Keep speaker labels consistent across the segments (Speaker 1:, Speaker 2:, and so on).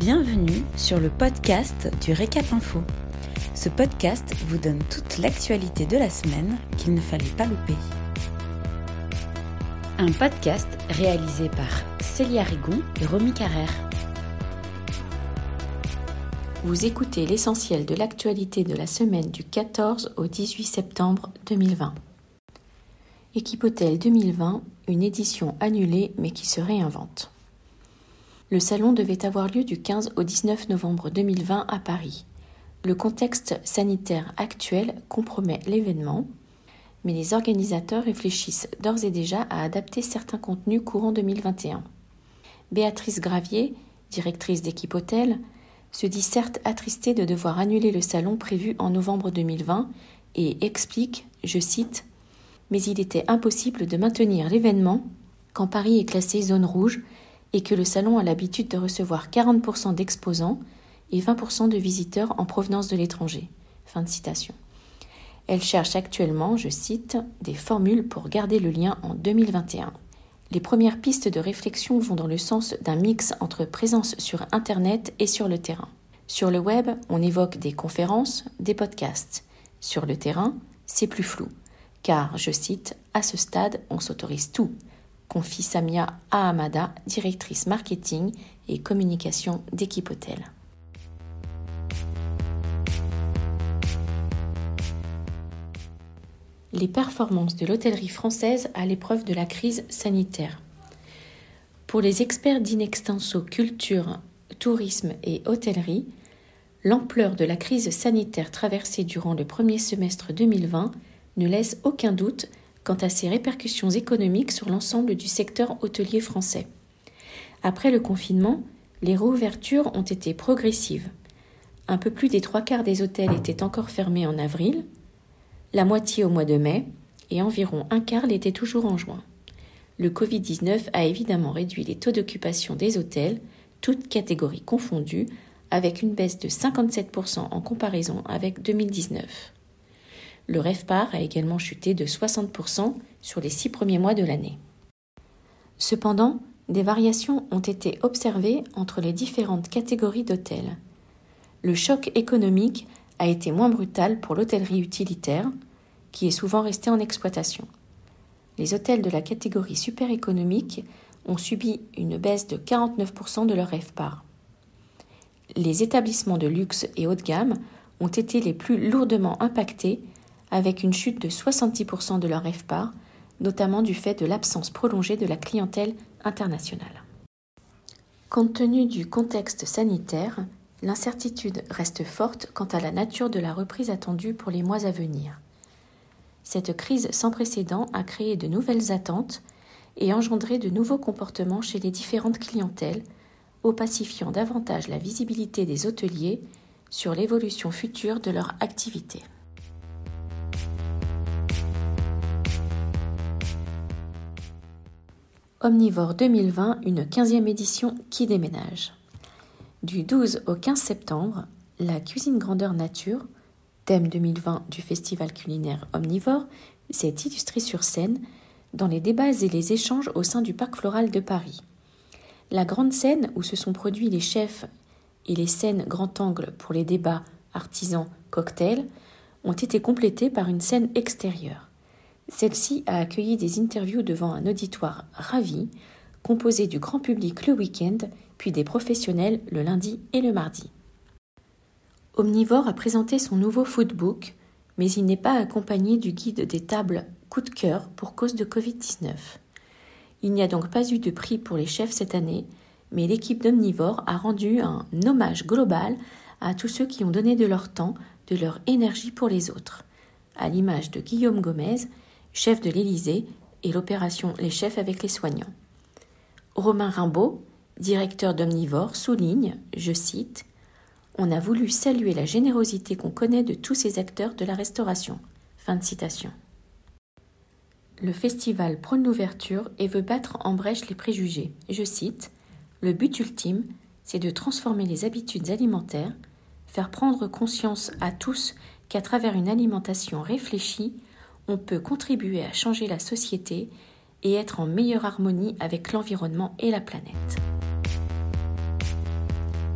Speaker 1: Bienvenue sur le podcast du Récap Info. Ce podcast vous donne toute l'actualité de la semaine qu'il ne fallait pas louper. Un podcast réalisé par Célia Rigon et Romy Carrère. Vous écoutez l'essentiel de l'actualité de la semaine du 14 au 18 septembre 2020. Équipe Hôtel 2020, une édition annulée mais qui se réinvente. Le salon devait avoir lieu du 15 au 19 novembre 2020 à Paris. Le contexte sanitaire actuel compromet l'événement, mais les organisateurs réfléchissent d'ores et déjà à adapter certains contenus courant 2021. Béatrice Gravier, directrice d'équipe hôtel, se dit certes attristée de devoir annuler le salon prévu en novembre 2020 et explique, je cite, Mais il était impossible de maintenir l'événement quand Paris est classé zone rouge et que le salon a l'habitude de recevoir 40% d'exposants et 20% de visiteurs en provenance de l'étranger. Fin de citation. Elle cherche actuellement, je cite, des formules pour garder le lien en 2021. Les premières pistes de réflexion vont dans le sens d'un mix entre présence sur Internet et sur le terrain. Sur le web, on évoque des conférences, des podcasts. Sur le terrain, c'est plus flou. Car, je cite, à ce stade, on s'autorise tout, confie Samia Ahamada, directrice marketing et communication d'Équipe Hôtel. Les performances de l'hôtellerie française à l'épreuve de la crise sanitaire. Pour les experts d'Inextenso Culture, Tourisme et Hôtellerie, l'ampleur de la crise sanitaire traversée durant le premier semestre 2020 ne laisse aucun doute quant à ses répercussions économiques sur l'ensemble du secteur hôtelier français. Après le confinement, les réouvertures ont été progressives. Un peu plus des trois quarts des hôtels étaient encore fermés en avril, la moitié au mois de mai, et environ un quart l'étaient toujours en juin. Le Covid-19 a évidemment réduit les taux d'occupation des hôtels, toutes catégories confondues, avec une baisse de 57% en comparaison avec 2019. Le REFPAR a également chuté de 60% sur les six premiers mois de l'année. Cependant, des variations ont été observées entre les différentes catégories d'hôtels. Le choc économique a été moins brutal pour l'hôtellerie utilitaire, qui est souvent restée en exploitation. Les hôtels de la catégorie super économique ont subi une baisse de 49% de leur REFPAR. Les établissements de luxe et haut de gamme ont été les plus lourdement impactés avec une chute de 70% de leur REFPAR, notamment du fait de l'absence prolongée de la clientèle internationale. Compte tenu du contexte sanitaire, l'incertitude reste forte quant à la nature de la reprise attendue pour les mois à venir. Cette crise sans précédent a créé de nouvelles attentes et engendré de nouveaux comportements chez les différentes clientèles, opacifiant davantage la visibilité des hôteliers sur l'évolution future de leur activité. Omnivore 2020, une 15e édition qui déménage. Du 12 au 15 septembre, la cuisine grandeur nature, thème 2020 du festival culinaire Omnivore, s'est illustrée sur scène dans les débats et les échanges au sein du parc floral de Paris. La grande scène où se sont produits les chefs et les scènes grand angle pour les débats artisans cocktails ont été complétées par une scène extérieure. Celle-ci a accueilli des interviews devant un auditoire ravi, composé du grand public le week-end, puis des professionnels le lundi et le mardi. Omnivore a présenté son nouveau foodbook, mais il n'est pas accompagné du guide des tables coup de cœur pour cause de Covid-19. Il n'y a donc pas eu de prix pour les chefs cette année, mais l'équipe d'Omnivore a rendu un hommage global à tous ceux qui ont donné de leur temps, de leur énergie pour les autres, à l'image de Guillaume Gomez, chef de l'Élysée, et l'opération Les chefs avec les soignants. Romain Rimbaud, directeur d'Omnivore, souligne, je cite, On a voulu saluer la générosité qu'on connaît de tous ces acteurs de la restauration. Fin de citation. Le festival prône l'ouverture et veut battre en brèche les préjugés. Je cite Le but ultime, c'est de transformer les habitudes alimentaires, faire prendre conscience à tous qu'à travers une alimentation réfléchie, on peut contribuer à changer la société et être en meilleure harmonie avec l'environnement et la planète.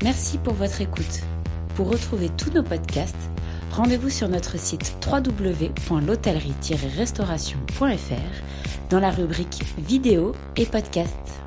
Speaker 2: Merci pour votre écoute. Pour retrouver tous nos podcasts, rendez-vous sur notre site www.l'hôtellerie-restauration.fr dans la rubrique vidéo et podcasts.